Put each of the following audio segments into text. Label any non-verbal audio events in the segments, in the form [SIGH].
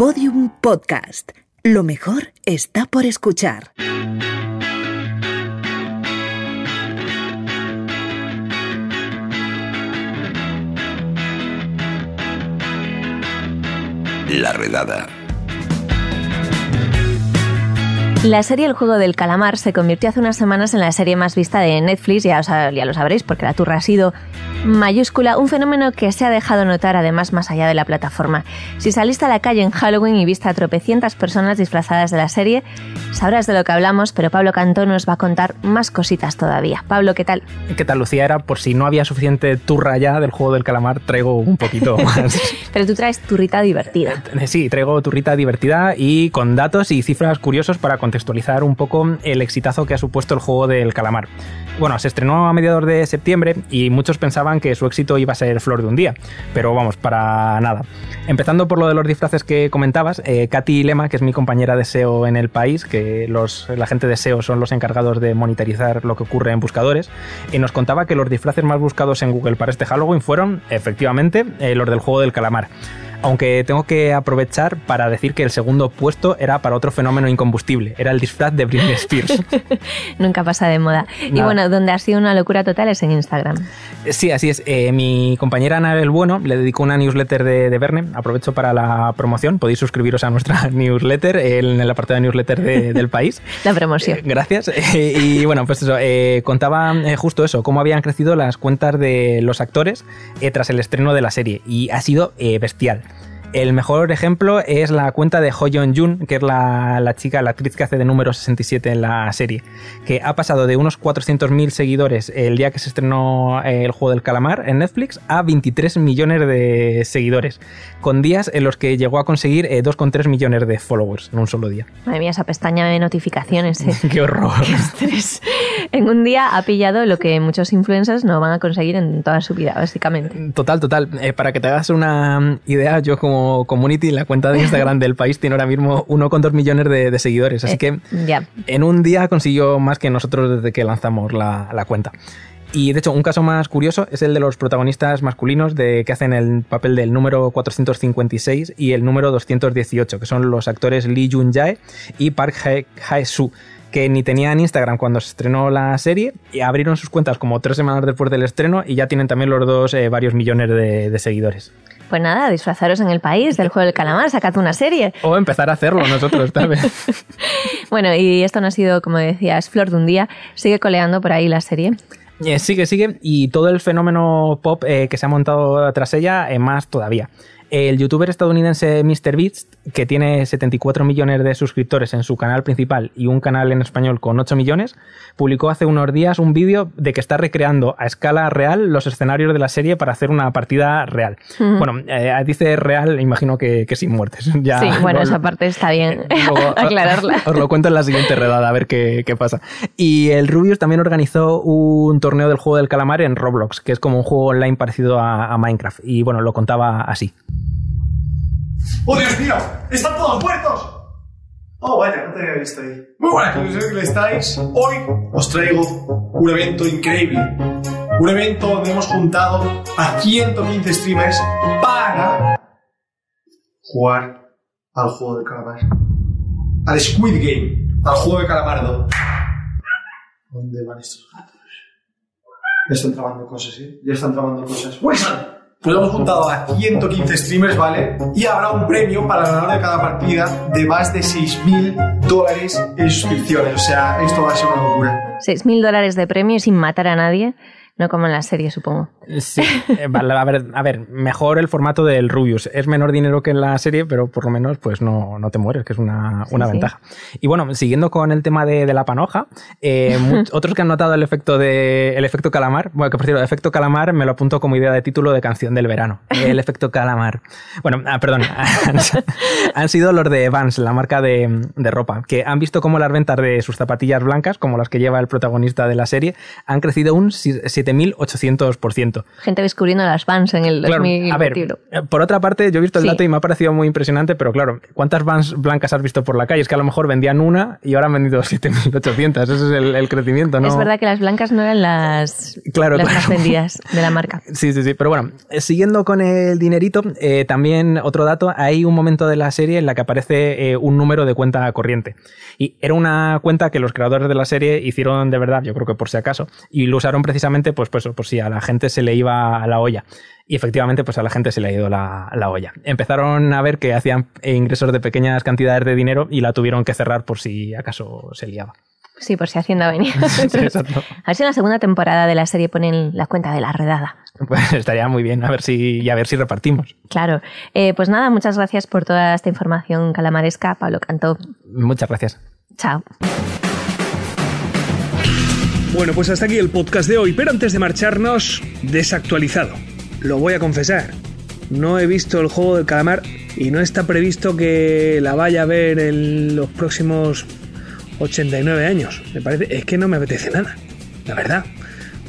Podium Podcast. Lo mejor está por escuchar. La redada. La serie El juego del calamar se convirtió hace unas semanas en la serie más vista de Netflix, ya, ya lo sabréis porque la turra ha sido mayúscula, un fenómeno que se ha dejado notar además más allá de la plataforma. Si saliste a la calle en Halloween y viste a tropecientas personas disfrazadas de la serie, sabrás de lo que hablamos, pero Pablo Cantó nos va a contar más cositas todavía. Pablo, ¿qué tal? ¿Qué tal, Lucía? Era por si no había suficiente turra ya del juego del calamar, traigo un poquito [LAUGHS] más. pero tú traes turrita divertida. Eh, sí, traigo turrita divertida y con datos y cifras curiosos para contextualizar un poco el exitazo que ha supuesto el juego del calamar. Bueno, se estrenó a mediados de septiembre y muchos pensaban que su éxito iba a ser flor de un día, pero vamos, para nada. Empezando por lo de los disfraces que comentabas, eh, Katy Lema, que es mi compañera de SEO en el país, que los, la gente de SEO son los encargados de monitorizar lo que ocurre en buscadores, y nos contaba que los disfraces más buscados en Google para este Halloween fueron, efectivamente, eh, los del juego del calamar aunque tengo que aprovechar para decir que el segundo puesto era para otro fenómeno incombustible, era el disfraz de Britney Spears. [LAUGHS] Nunca pasa de moda. Y bueno, donde ha sido una locura total es en Instagram. Eh, sí, así es. Eh, mi compañera Anabel Bueno le dedicó una newsletter de, de, Verne. Aprovecho para la promoción. Podéis suscribiros a nuestra [LAUGHS] newsletter en el apartado de newsletter del país. [LAUGHS] la promoción. Eh, gracias. y bueno, pues eso, contaba justo eso, cómo habían crecido las cuentas de los actores tras el estreno de la serie. Y ha sido bestial. El mejor ejemplo es la cuenta de Ho Jun, que es la, chica, la actriz que hace de número 67 en la serie, que ha pasado de unos 400.000 seguidores el día que se estrenó eh, el juego del calamar en Netflix a 23 millones de seguidores, con días en los que llegó a conseguir 2,3 eh, millones de followers en un solo día. Madre mía, esa pestaña de notificaciones. ¿eh? [LAUGHS] ¡Qué horror! En un día ha pillado lo que muchos influencers no van a conseguir en toda su vida, básicamente. Total, total. para que te hagas una idea, yo como community, la cuenta de Instagram del país tiene ahora mismo 1,2 millones de, seguidores. Así eh, que en un día consiguió más que nosotros desde que lanzamos la, cuenta. Y de hecho, un caso más curioso es el de los protagonistas masculinos de, que hacen el papel del número 456 y el número 218, que son los actores Lee Jun-jae y Park Hae-soo que ni tenían Instagram cuando se estrenó la serie y abrieron sus cuentas como tres semanas después del estreno y ya tienen también los dos eh, varios millones de seguidores. Pues nada, disfrazaros en el país del juego del calamar, sacad una serie. O empezar a hacerlo nosotros tal [LAUGHS] vez. bueno, y esto no ha sido, como decías, flor de un día. Sigue coleando por ahí la serie. Eh, sigue, sigue. Y todo el fenómeno pop eh, que se ha montado tras ella, eh, más todavía. El youtuber estadounidense MrBeast, que tiene 74 millones de suscriptores en su canal principal y un canal en español con 8 millones, publicó hace unos días un vídeo de que está recreando a escala real los escenarios de la serie para hacer una partida real. Bueno, eh, dice real, imagino que, sin muertes. [LAUGHS] Ya, sí, [LAUGHS] bueno, esa parte está bien [LAUGHS] aclararla. Os, lo cuento en la siguiente redada, a ver qué, pasa. Y el Rubius también organizó un torneo del juego del calamar en Roblox, que es como un juego online parecido a Minecraft. Y bueno, lo contaba así. ¡Oh, Dios mío! ¡Están todos muertos! Oh, vaya, no te había visto ahí. Muy buenas, que estáis. Hoy os traigo un evento increíble. Un evento donde hemos juntado a 115 streamers para jugar al juego de calamar. Al Squid Game. Al juego de calamardo. ¿Dónde van estos gatos? Ya están trabando cosas, ¿eh? Ya están trabando cosas. ¡Wilson! Pues hemos juntado a 115 streamers, ¿vale? Y habrá un premio para el ganador de cada partida de más de 6.000 dólares en suscripciones. O sea, esto va a ser una locura. 6.000 dólares de premio sin matar a nadie. No como en la serie, supongo. Sí, eh, a ver, a ver, mejor el formato del Rubius. Es menor dinero que en la serie, pero por lo menos pues no, no te mueres, que es una, una ventaja. Y bueno, siguiendo con el tema de, de la panoja, eh, [LAUGHS] otros que han notado el efecto de el efecto calamar, bueno, que por cierto, el efecto calamar me lo apunto como idea de título de canción del verano. El [LAUGHS] efecto calamar. Bueno, ah, perdón, [LAUGHS] han, sido los de Vans, la marca de, de ropa, que han visto cómo las ventas de sus zapatillas blancas, como las que lleva el protagonista de la serie, han crecido un 7 7800%. Gente descubriendo las vans en el Claro, 2021. a ver, eh, por otra parte, yo he visto el Sí. dato y me ha parecido muy impresionante, pero claro, ¿cuántas vans blancas has visto por la calle? Es que a lo mejor vendían una y ahora han vendido [LAUGHS] 7800. Ese es el, el crecimiento, ¿no? Es verdad que las blancas no eran las, Claro, las claro. más vendidas de la marca. [LAUGHS] Sí, sí, sí. Pero bueno, eh, siguiendo con el dinerito, eh, también otro dato, hay un momento de la serie en la que aparece eh, un número de cuenta corriente. Y era una cuenta que los creadores de la serie hicieron de verdad, yo creo que por si acaso, y lo usaron precisamente pues, pues por si a la gente se le iba a la olla. Y efectivamente, pues a la gente se le ha ido la, la olla. Empezaron a ver que hacían ingresos de pequeñas cantidades de dinero y la tuvieron que cerrar por si acaso se liaba. Sí, por si Hacienda venía. [LAUGHS] Sí, exacto. [LAUGHS] A ver si en la segunda temporada de la serie ponen la cuenta de la redada. Pues [LAUGHS] estaría muy bien, a ver si, y a ver si repartimos. Claro. Eh, pues nada, muchas gracias por toda esta información calamaresca, Pablo Cantó. Muchas gracias. Chao. Bueno, pues hasta aquí el podcast de hoy, pero antes de marcharnos, desactualizado. Lo voy a confesar. No he visto el juego del calamar y no está previsto que la vaya a ver en los próximos 89 años. Me parece, es que no me apetece nada, la verdad.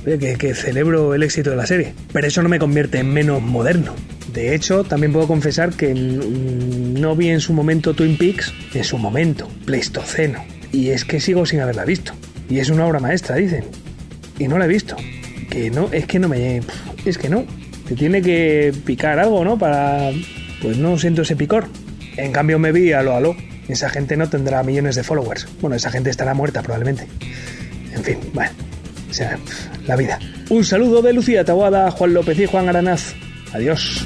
Que, que celebro el éxito de la serie, pero eso no me convierte en menos moderno. De hecho, también puedo confesar que mm, no vi en su momento Twin Peaks, en su momento, Pleistoceno. Y es que sigo sin haberla visto. Y es una obra maestra, dicen. Y no la he visto. Que no, es que no me... Es que no. Te tiene que picar algo, ¿no? Para... Pues no siento ese picor. En cambio me vi a lo aló. Esa gente no tendrá millones de followers. Bueno, esa gente estará muerta probablemente. En fin, bueno. O sea, la vida. Un saludo de Lucía Taguada, Juan López y Juan Aranaz. Adiós.